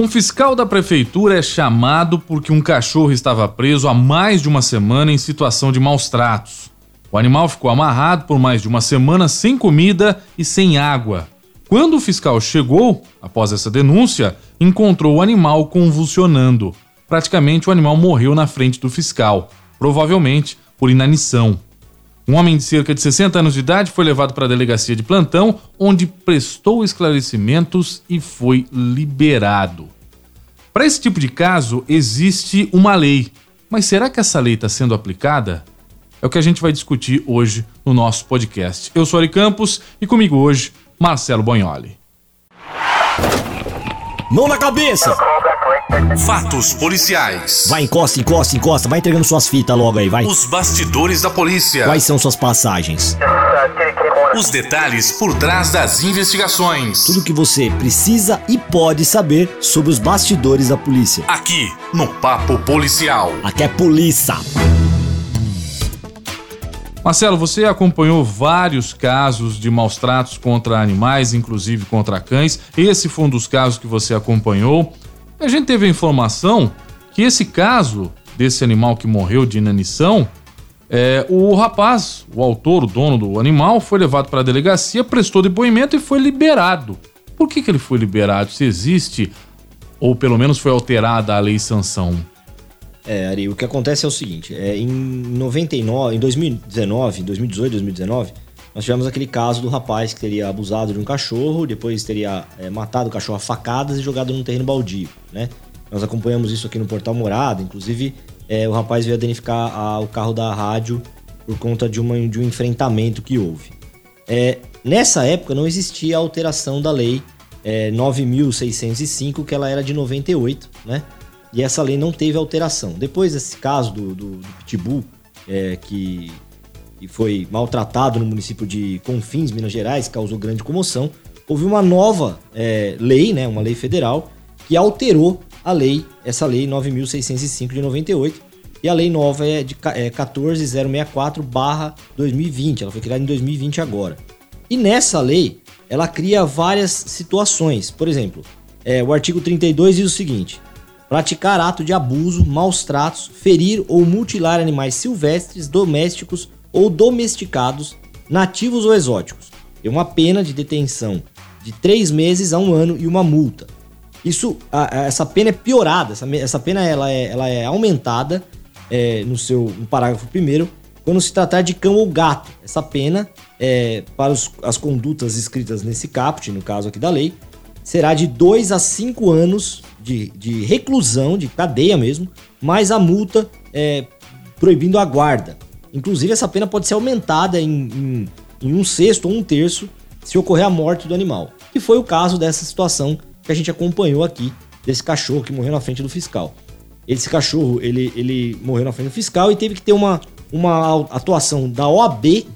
Um fiscal da prefeitura é chamado porque um cachorro estava preso há mais de uma semana em situação de maus tratos. O animal ficou amarrado por mais de uma semana sem comida e sem água. Quando o fiscal chegou, após essa denúncia, encontrou o animal convulsionando. Praticamente o animal morreu na frente do fiscal, provavelmente por inanição. Um homem de cerca de 60 anos de idade foi levado para a delegacia de plantão, onde prestou esclarecimentos e foi liberado. Para esse tipo de caso, existe uma lei. Mas será que essa lei está sendo aplicada? É o que a gente vai discutir hoje no nosso podcast. Eu sou Ari Campos e comigo hoje, Marcelo Bonholi. Mão na cabeça! Fatos policiais. Vai, encosta, encosta, encosta. Vai entregando suas fitas logo aí, vai. Os bastidores da polícia. Quais são suas passagens? Os detalhes por trás das investigações. Tudo que você precisa e pode saber sobre os bastidores da polícia. Aqui, no Papo Policial. Aqui é polícia. Marcelo, você acompanhou vários casos de maus tratos contra animais, inclusive contra cães. Esse foi um dos casos que você acompanhou. A gente teve a informação que esse caso desse animal que morreu de inanição, é, o rapaz, o autor, o dono do animal, foi levado para a delegacia, prestou depoimento e foi liberado. Por que, que ele foi liberado? Se existe, ou pelo menos foi alterada a lei sanção? É, Ari, o que acontece é o seguinte: é, em 99, em 2019, 2018, 2019, nós tivemos aquele caso do rapaz que teria abusado de um cachorro, depois teria é, matado o cachorro a facadas e jogado num terreno baldio, né? Nós acompanhamos isso aqui no Portal Morada, inclusive é, o rapaz veio a danificar a, o carro da rádio por conta de, uma, de um enfrentamento que houve. É, nessa época não existia alteração da lei é, 9.605, que ela era de 98, né? E essa lei não teve alteração. Depois desse caso do, do, do Pitbull, é, que e foi maltratado no município de Confins, Minas Gerais, causou grande comoção. Houve uma nova é, lei, né, uma lei federal, que alterou a lei, essa lei 9.605 de 98. E a lei nova é de é, 14064-2020, ela foi criada em 2020 agora. E nessa lei, ela cria várias situações. Por exemplo, é, o artigo 32 diz o seguinte: praticar ato de abuso, maus tratos, ferir ou mutilar animais silvestres, domésticos ou domesticados, nativos ou exóticos. Tem uma pena de detenção de três meses a um ano e uma multa. Isso, a, a, essa pena é piorada, essa, essa pena ela é, ela é aumentada é, no seu no parágrafo primeiro quando se tratar de cão ou gato. Essa pena, é, para os, as condutas escritas nesse caput, no caso aqui da lei, será de 2 a 5 anos de, de reclusão, de cadeia mesmo, mais a multa é, proibindo a guarda. Inclusive, essa pena pode ser aumentada em, em, em um sexto ou um terço se ocorrer a morte do animal. Que foi o caso dessa situação que a gente acompanhou aqui, desse cachorro que morreu na frente do fiscal. Esse cachorro, ele, ele morreu na frente do fiscal e teve que ter uma, uma atuação da OAB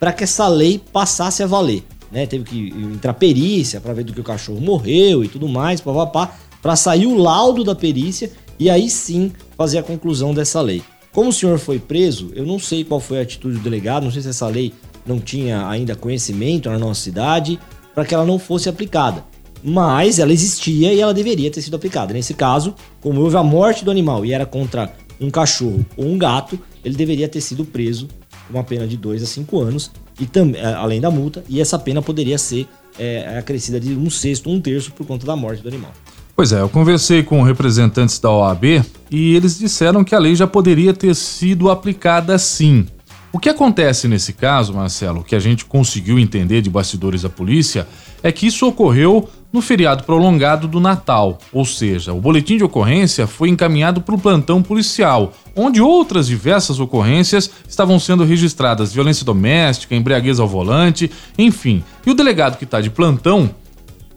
para que essa lei passasse a valer. Né? Teve que entrar perícia para ver do que o cachorro morreu e tudo mais, para sair o laudo da perícia e aí sim fazer a conclusão dessa lei. Como o senhor foi preso, eu não sei qual foi a atitude do delegado, não sei se essa lei não tinha ainda conhecimento na nossa cidade para que ela não fosse aplicada. Mas ela existia e ela deveria ter sido aplicada. Nesse caso, como houve a morte do animal e era contra um cachorro ou um gato, ele deveria ter sido preso com uma pena de 2 a 5 anos, e também além da multa, e essa pena poderia ser é, acrescida de um sexto, um terço por conta da morte do animal. Pois é, eu conversei com representantes da OAB e eles disseram que a lei já poderia ter sido aplicada sim. O que acontece nesse caso, Marcelo, que a gente conseguiu entender de bastidores da polícia, é que isso ocorreu no feriado prolongado do Natal, ou seja, o boletim de ocorrência foi encaminhado para o plantão policial, onde outras diversas ocorrências estavam sendo registradas: violência doméstica, embriaguez ao volante, enfim. E o delegado que está de plantão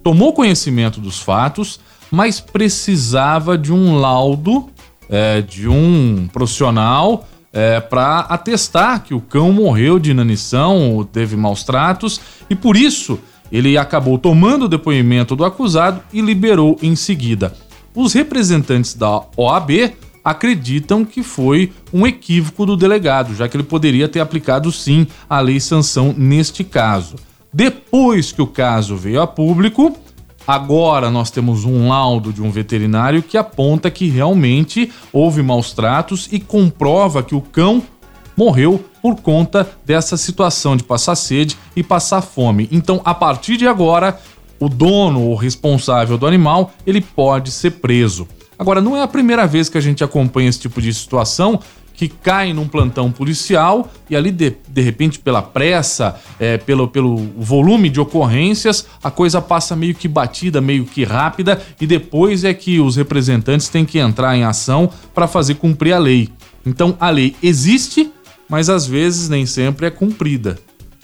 tomou conhecimento dos fatos, mas precisava de um laudo é, de um profissional é, para atestar que o cão morreu de inanição ou teve maus tratos e por isso ele acabou tomando o depoimento do acusado e liberou em seguida. Os representantes da OAB acreditam que foi um equívoco do delegado, já que ele poderia ter aplicado sim a lei sanção neste caso. Depois que o caso veio a público, Agora nós temos um laudo de um veterinário que aponta que realmente houve maus tratos e comprova que o cão morreu por conta dessa situação de passar sede e passar fome. Então, a partir de agora, o dono ou responsável do animal, ele pode ser preso. Agora, não é a primeira vez que a gente acompanha esse tipo de situação que cai num plantão policial e ali, de, de repente, pela pressa, é, pelo, pelo volume de ocorrências, a coisa passa meio que batida, meio que rápida e depois é que os representantes têm que entrar em ação para fazer cumprir a lei. Então, a lei existe, mas às vezes nem sempre é cumprida.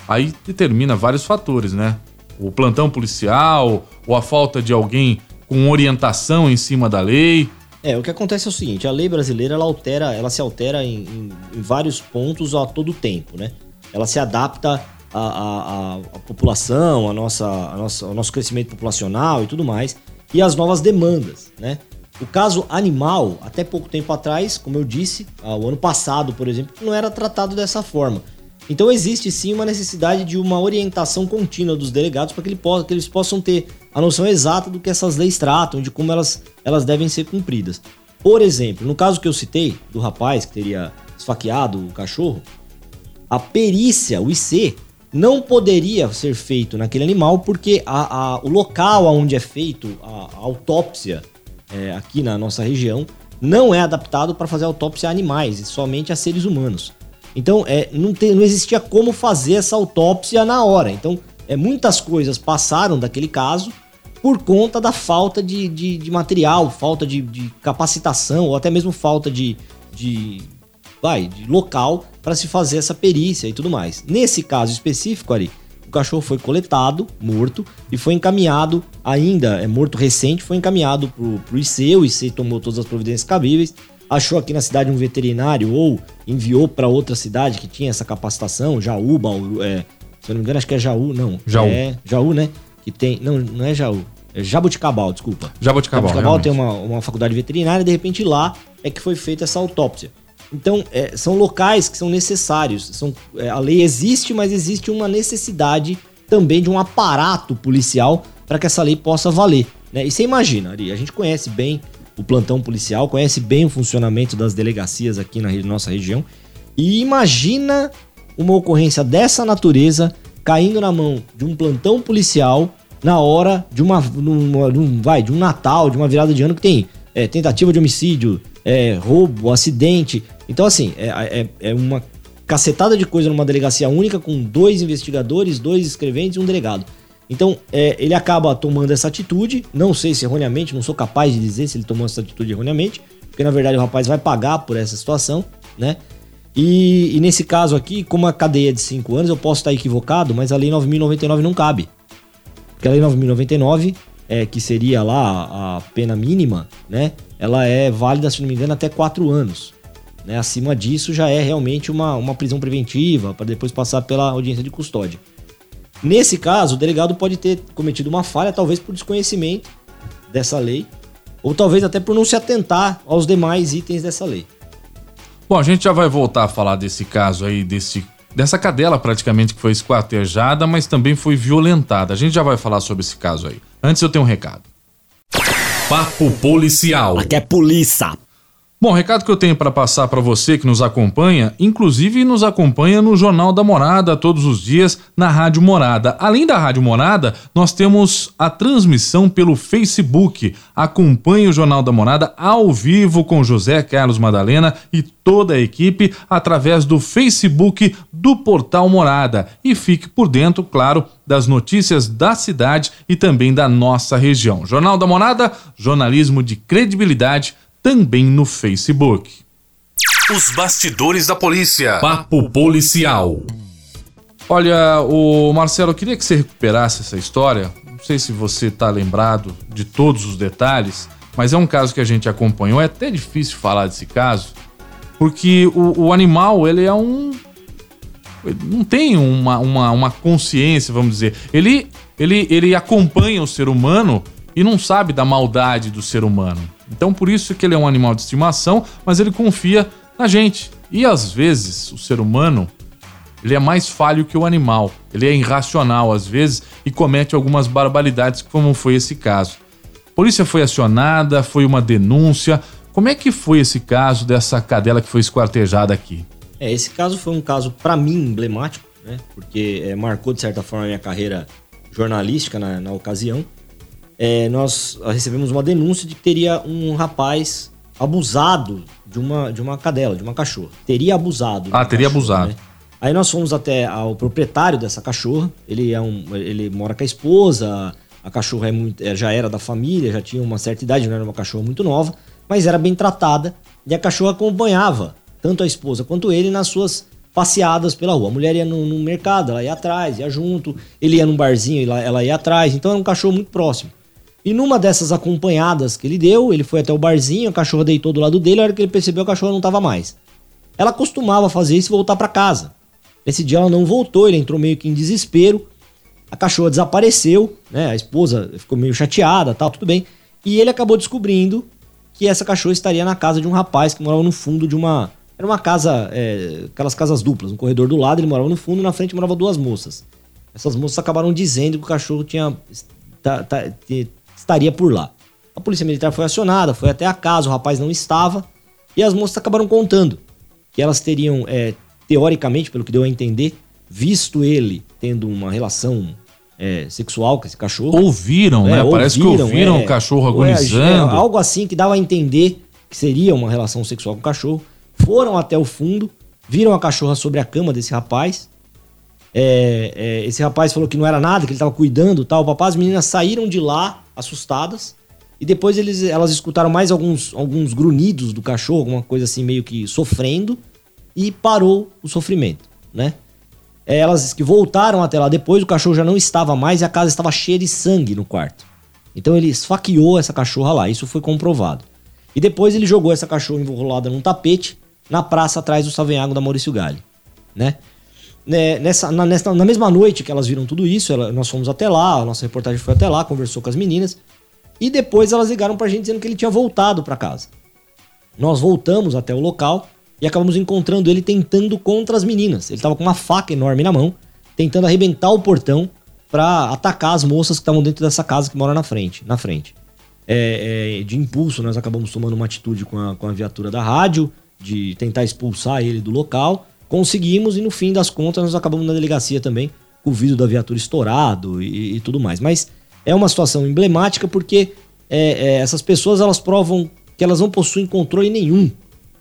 Aí determina vários fatores, né? O plantão policial, ou a falta de alguém com orientação em cima da lei. É, o que acontece é o seguinte, a lei brasileira ela altera, ela se altera em, em, em vários pontos a todo tempo, né? Ela se adapta à, à, à população, à nossa, à nossa, ao nosso crescimento populacional e tudo mais, e às novas demandas, né? O caso animal, até pouco tempo atrás, como eu disse, o ano passado, por exemplo, não era tratado dessa forma. Então existe sim uma necessidade de uma orientação contínua dos delegados para que, ele que, eles possam ter a noção exata do que essas leis tratam, de como elas, elas devem ser cumpridas. Por exemplo, no caso que eu citei, do rapaz que teria esfaqueado o cachorro, a perícia, o IC, não poderia ser feito naquele animal porque a, a, o local onde é feito a, a autópsia é, aqui na nossa região não é adaptado para fazer autópsia a animais, somente a seres humanos. Então, é, não, tem, não existia como fazer essa autópsia na hora. Então, é, muitas coisas passaram daquele caso por conta da falta de, de, de material, falta de, de, capacitação ou até mesmo falta de, de, vai, de local para se fazer essa perícia e tudo mais. Nesse caso específico, ali, o cachorro foi coletado, morto, e foi encaminhado, ainda é morto recente, foi encaminhado para o IC, o IC tomou todas as providências cabíveis, achou aqui na cidade um veterinário ou enviou para outra cidade que tinha essa capacitação, Jaú, Bauru, é, se eu não me engano, acho que é Jaú, não. Jaú. É Jaú, né? Que tem. Não, não é Jaú. É Jabuticabal, desculpa. Jabuticabal. Jabuticabal tem uma, uma faculdade veterinária, de repente lá é que foi feita essa autópsia. Então, é, são locais que são necessários. São, é, a lei existe, mas existe uma necessidade também de um aparato policial para que essa lei possa valer. Né? E você imagina, Ari, a gente conhece bem o plantão policial, conhece bem o funcionamento das delegacias aqui na nossa região. E imagina uma ocorrência dessa natureza caindo na mão de um plantão policial na hora de uma, num, vai, de um Natal, de uma virada de ano que tem é, tentativa de homicídio, é, roubo, acidente. Então, assim, é, é, é, uma cacetada de coisa numa delegacia única com dois investigadores, dois escreventes e um delegado. Então, é, ele acaba tomando essa atitude, não sei se erroneamente, não sou capaz de dizer se ele tomou essa atitude erroneamente, porque na verdade o rapaz vai pagar por essa situação, né? E, e nesse caso aqui, como a cadeia é de 5 anos, eu posso estar equivocado, mas a lei 9099 não cabe. Porque a lei 9099, é, que seria lá a pena mínima, né? Ela é válida, se não me engano, até 4 anos. Né? Acima disso já é realmente uma, uma prisão preventiva, para depois passar pela audiência de custódia. Nesse caso, o delegado pode ter cometido uma falha, talvez por desconhecimento dessa lei, ou talvez até por não se atentar aos demais itens dessa lei. Bom, a gente já vai voltar a falar desse caso aí, desse, dessa cadela praticamente que foi esquartejada, mas também foi violentada. A gente já vai falar sobre esse caso aí. Antes eu tenho um recado. Papo Policial. Aqui é polícia. Bom, recado que eu tenho para passar para você que nos acompanha, inclusive nos acompanha no Jornal da Morada todos os dias na Rádio Morada. Além da Rádio Morada, nós temos a transmissão pelo Facebook. Acompanhe o Jornal da Morada ao vivo com José Carlos Madalena e toda a equipe através do Facebook do Portal Morada e fique por dentro, claro, das notícias da cidade e também da nossa região. Jornal da Morada, jornalismo de credibilidade também no Facebook. Os bastidores da polícia. Papo policial. Olha, o Marcelo, eu queria que você recuperasse essa história. Não sei se você está lembrado de todos os detalhes, mas é um caso que a gente acompanhou. É até difícil falar desse caso, porque o, o animal, ele é um. Ele não tem uma, uma, uma consciência, vamos dizer. Ele, ele, ele acompanha o ser humano e não sabe da maldade do ser humano. Então por isso que ele é um animal de estimação, mas ele confia na gente. E às vezes o ser humano ele é mais falho que o animal. Ele é irracional às vezes e comete algumas barbaridades, como foi esse caso. A polícia foi acionada, foi uma denúncia. Como é que foi esse caso dessa cadela que foi esquartejada aqui? É, esse caso foi um caso, para mim, emblemático, né? Porque é, marcou, de certa forma, a minha carreira jornalística na, na ocasião. É, nós recebemos uma denúncia de que teria um rapaz abusado de uma, de uma cadela, de uma cachorra. Teria abusado. Ah, teria cachorra, abusado. Né? Aí nós fomos até ao proprietário dessa cachorra. Ele é um, ele mora com a esposa. A cachorra é muito, é, já era da família, já tinha uma certa idade, não era uma cachorra muito nova, mas era bem tratada. E a cachorra acompanhava tanto a esposa quanto ele nas suas passeadas pela rua. A mulher ia no, no mercado, ela ia atrás, ia junto. Ele ia num barzinho, ela, ela ia atrás. Então era um cachorro muito próximo. E numa dessas acompanhadas que ele deu, ele foi até o barzinho, a cachorra deitou do lado dele, a hora que ele percebeu a cachorra não estava mais. Ela costumava fazer isso e voltar para casa. Nesse dia ela não voltou, ele entrou meio que em desespero. A cachorra desapareceu, né? A esposa ficou meio chateada, tal, tudo bem. E ele acabou descobrindo que essa cachorra estaria na casa de um rapaz que morava no fundo de uma. Era uma casa, é, aquelas casas duplas, um corredor do lado, ele morava no fundo, na frente moravam duas moças. Essas moças acabaram dizendo que o cachorro tinha tá, tá, estaria por lá. A polícia militar foi acionada, foi até a casa, o rapaz não estava, e as moças acabaram contando que elas teriam é, teoricamente, pelo que deu a entender, visto ele tendo uma relação é, sexual com esse cachorro. Ouviram, é, né? Ouviram, Parece que ouviram é, o cachorro é, agonizando. algo assim que dava a entender que seria uma relação sexual com o cachorro. Foram até o fundo, viram a cachorra sobre a cama desse rapaz. É, é, esse rapaz falou que não era nada, que ele estava cuidando tal. Papai, as meninas saíram de lá assustadas. E depois eles, elas escutaram mais alguns, alguns grunhidos do cachorro, alguma coisa assim, meio que sofrendo e parou o sofrimento, né? É, elas que voltaram até lá depois, o cachorro já não estava mais e a casa estava cheia de sangue no quarto. Então ele esfaqueou essa cachorra lá, isso foi comprovado. E depois ele jogou essa cachorra enrolada num tapete na praça atrás do Savenhago da Maurício Galli, né? Né? Nessa, na, nessa, na mesma noite que elas viram tudo isso, ela, nós fomos até lá, a nossa reportagem foi até lá, conversou com as meninas. E depois elas ligaram pra gente dizendo que ele tinha voltado para casa. Nós voltamos até o local e acabamos encontrando ele tentando contra as meninas. Ele tava com uma faca enorme na mão, tentando arrebentar o portão para atacar as moças que estavam dentro dessa casa que mora na frente. Na frente. É, é, de impulso, nós acabamos tomando uma atitude com a, com a viatura da rádio, de tentar expulsar ele do local. Conseguimos e no fim das contas nós acabamos na delegacia também, com o vidro da viatura estourado e, e tudo mais. Mas é uma situação emblemática porque é, é essas pessoas elas provam que elas não possuem controle nenhum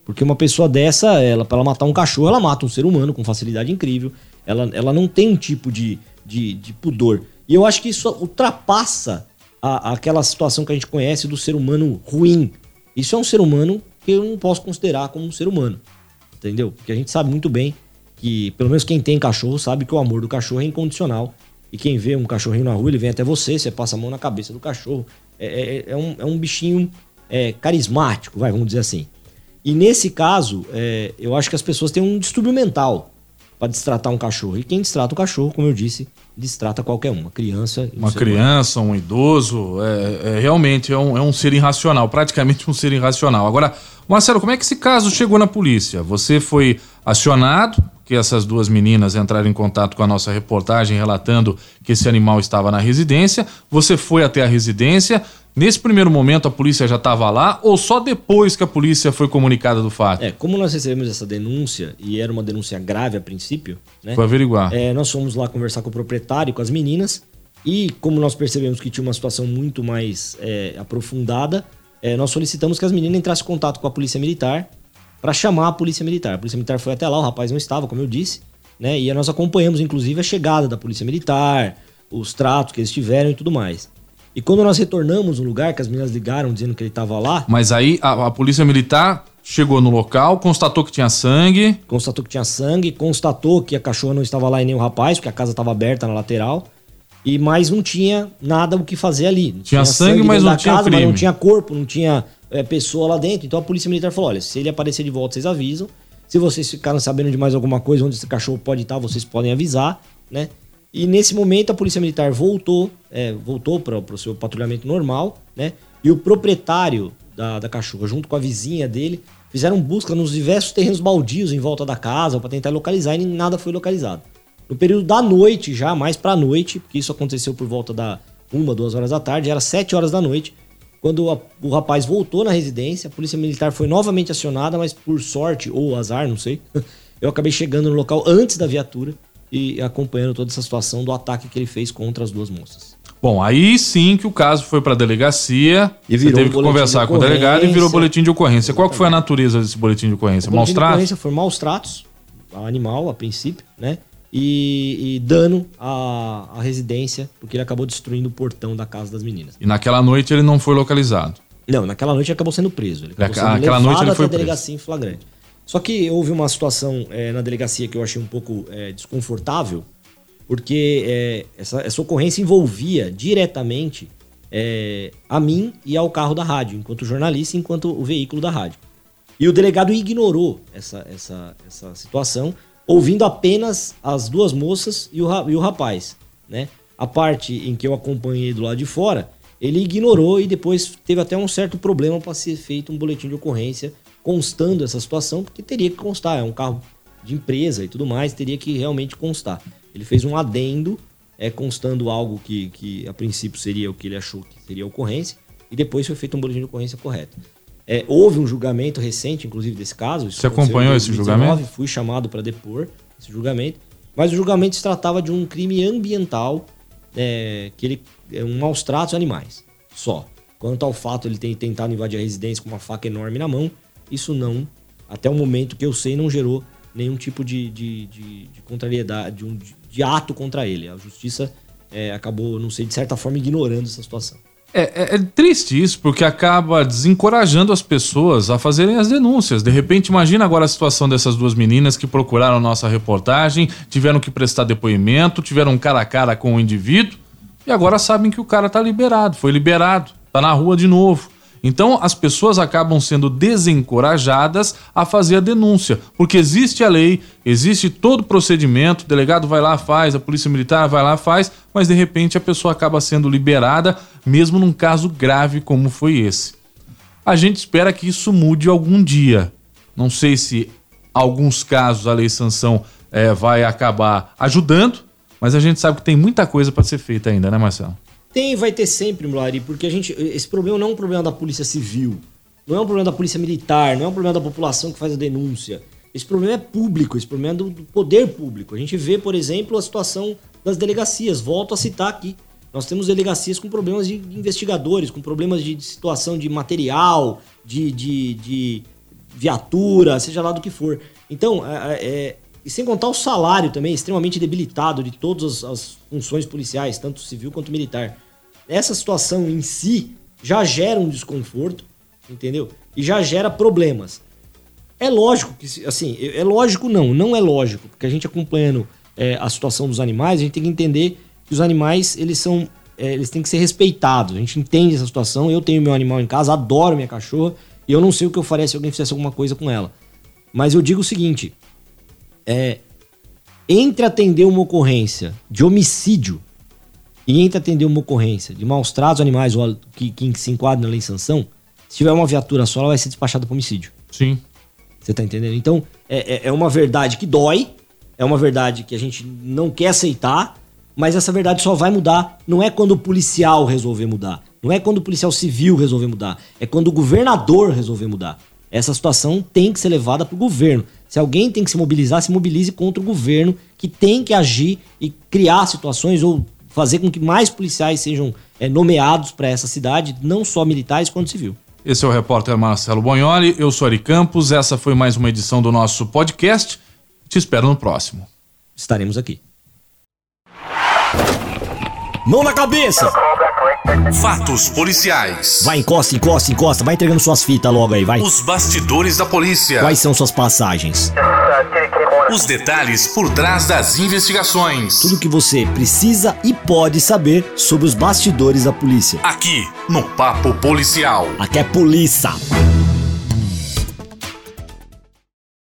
porque uma pessoa dessa, ela para matar um cachorro, ela mata um ser humano com facilidade incrível. Ela, ela não tem um tipo de, de, de pudor. E eu acho que isso ultrapassa a, aquela situação que a gente conhece do ser humano ruim. Isso é um ser humano que eu não posso considerar como um ser humano. Entendeu? Porque a gente sabe muito bem que, pelo menos quem tem cachorro, sabe que o amor do cachorro é incondicional. E quem vê um cachorrinho na rua, ele vem até você, você passa a mão na cabeça do cachorro. É, é, é um, é um bichinho é, carismático, vai, vamos dizer assim. E nesse caso, é, eu acho que as pessoas têm um distúrbio mental para destratar um cachorro. E quem destrata o cachorro, como eu disse, destrata qualquer um. Uma criança. Um uma criança, um idoso, é, é realmente é um, é um, ser irracional, praticamente um ser irracional. Agora, Marcelo, como é que esse caso chegou na polícia? Você foi acionado, que essas duas meninas entraram em contato com a nossa reportagem relatando que esse animal estava na residência. Você foi até a residência, Nesse primeiro momento a polícia já estava lá ou só depois que a polícia foi comunicada do fato? É, como nós recebemos essa denúncia e era uma denúncia grave a princípio, né? Foi averiguar. É, nós fomos lá conversar com o proprietário, com as meninas e como nós percebemos que tinha uma situação muito mais é, aprofundada, é, nós solicitamos que as meninas entrassem em contato com a polícia militar para chamar a polícia militar. A polícia militar foi até lá, o rapaz não estava, como eu disse, né? E nós acompanhamos inclusive a chegada da polícia militar, os tratos que eles tiveram e tudo mais. E quando nós retornamos no lugar, que as meninas ligaram dizendo que ele estava lá. Mas aí a, a, polícia militar chegou no local, constatou que tinha sangue. Constatou que tinha sangue, constatou que a cachorra não estava lá e nem o rapaz, porque a casa estava aberta na lateral. E mais não tinha nada o que fazer ali. Tinha, tinha sangue, mas não tinha casa, crime. Mas não tinha corpo, não tinha é, pessoa lá dentro. Então a polícia militar falou: olha, se ele aparecer de volta, vocês avisam. Se vocês ficaram sabendo de mais alguma coisa onde esse cachorro pode estar, vocês podem avisar, né? E nesse momento a polícia militar voltou, é, voltou para o seu patrulhamento normal, né? E o proprietário da, da cachorra, junto com a vizinha dele, fizeram busca nos diversos terrenos baldios em volta da casa para tentar localizar e nada foi localizado. No período da noite, já mais pra noite, porque isso aconteceu por volta da uma, duas horas da tarde, era sete horas da noite, quando a, o rapaz voltou na residência, a polícia militar foi novamente acionada, mas por sorte ou azar, não sei, eu acabei chegando no local antes da viatura e acompanhando toda essa situação do ataque que ele fez contra as duas moças. Bom, aí sim que o caso foi para a delegacia. E você teve que conversar de com o delegado e virou boletim de ocorrência. Qual que foi a natureza desse boletim de ocorrência? O boletim Maus de tratos? ocorrência foi maus tratos ao animal, a princípio, né? E, e dano à, à residência, porque ele acabou destruindo o portão da casa das meninas. E naquela noite ele não foi localizado. Não, naquela noite ele acabou sendo preso. Ele acabou sendo naquela levado noite ele até foi a preso. delegacia em flagrante. Só que houve uma situação eh, na delegacia que eu achei um pouco eh, desconfortável, porque eh, essa, essa ocorrência envolvia diretamente a mim e ao carro da rádio, enquanto jornalista enquanto o veículo da rádio. E o delegado ignorou essa, essa, essa situação, ouvindo apenas as duas moças e o, e o rapaz. Né? A parte em que eu acompanhei do lado de fora, ele ignorou e depois teve até um certo problema para ser feito um boletim de ocorrência constando essa situação, porque teria que constar, é um carro de empresa e tudo mais, teria que realmente constar. Ele fez um adendo é, constando algo que, que a princípio seria o que ele achou que seria ocorrência, e depois foi feito um boletim de ocorrência correto. É, houve um julgamento recente, inclusive, desse caso. Você acompanhou esse 2019, julgamento? Fui chamado para depor esse julgamento. Mas o julgamento se tratava de um crime ambiental, é, que ele é um maus tratos animais. Só. Quanto ao fato de ele ter tentado invadir a residência com uma faca enorme na mão, isso não, até o momento que eu sei, não gerou nenhum tipo de, de, de, de contrariedade, de, um, de ato contra ele. A justiça é, acabou, não sei, de certa forma, ignorando essa situação. É, é- é triste isso, porque acaba desencorajando as pessoas a fazerem as denúncias. De repente, imagina agora a situação dessas duas meninas que procuraram nossa reportagem, tiveram que prestar depoimento, tiveram cara a cara com o indivíduo e agora sabem que o cara tá liberado, foi liberado, tá na rua de novo. Então as pessoas acabam sendo desencorajadas a fazer a denúncia, porque existe a lei, existe todo o procedimento, o delegado vai lá, faz, a polícia militar vai lá, faz, mas de repente a pessoa acaba sendo liberada, mesmo num caso grave como foi esse. A gente espera que isso mude algum dia. Não sei se alguns casos a lei sanção eh, vai acabar ajudando, mas a gente sabe que tem muita coisa para ser feita ainda, né, Marcelo? Tem e vai ter sempre, Mulari, porque a gente. Esse problema não é um problema da polícia civil, não é um problema da polícia militar, não é um problema da população que faz a denúncia. Esse problema é público, esse problema é do, do poder público. A gente vê, por exemplo, a situação das delegacias. Volto a citar aqui. Nós temos delegacias com problemas de investigadores, com problemas de situação de material, de, de, de viatura, seja lá do que for. Então, é, é- e sem contar o salário também, extremamente debilitado de todas as, as funções policiais, tanto civil quanto militar. Essa situação em si já gera um desconforto, entendeu? E já gera problemas. É lógico que, assim, é é lógico não, não é lógico, porque a gente acompanhando é, a situação dos animais, a gente tem que entender que os animais, eles são, é, eles têm que ser respeitados. A gente entende essa situação, eu tenho meu animal em casa, adoro minha cachorra, e eu não sei o que eu faria se alguém fizesse alguma coisa com ela. Mas eu digo o seguinte, é, entre atender uma ocorrência de homicídio e entre atender uma ocorrência de maus tratos animais ou que, que se enquadra na lei de sanção, se tiver uma viatura só, ela vai ser despachada para homicídio. Sim. Você tá entendendo? Então, é, é- é uma verdade que dói, é uma verdade que a gente não quer aceitar, mas essa verdade só vai mudar. Não é quando o policial resolver mudar. Não é quando o policial civil resolver mudar. É quando o governador resolver mudar. Essa situação tem que ser levada pro governo. Se alguém tem que se mobilizar, se mobilize contra o governo, que tem que agir e criar situações ou fazer com que mais policiais sejam é, nomeados para essa cidade, não só militares quanto civil. Esse é o repórter Marcelo Bonholi, eu sou Ari Campos, essa foi mais uma edição do nosso podcast. Te espero no próximo. Estaremos aqui. Mão na cabeça! Fatos policiais. Vai, encosta, encosta, encosta. Vai entregando suas fitas logo aí, vai. Os bastidores da polícia. Quais são suas passagens? Os detalhes por trás das investigações. Tudo que você precisa e pode saber sobre os bastidores da polícia. Aqui no Papo Policial. Aqui é polícia.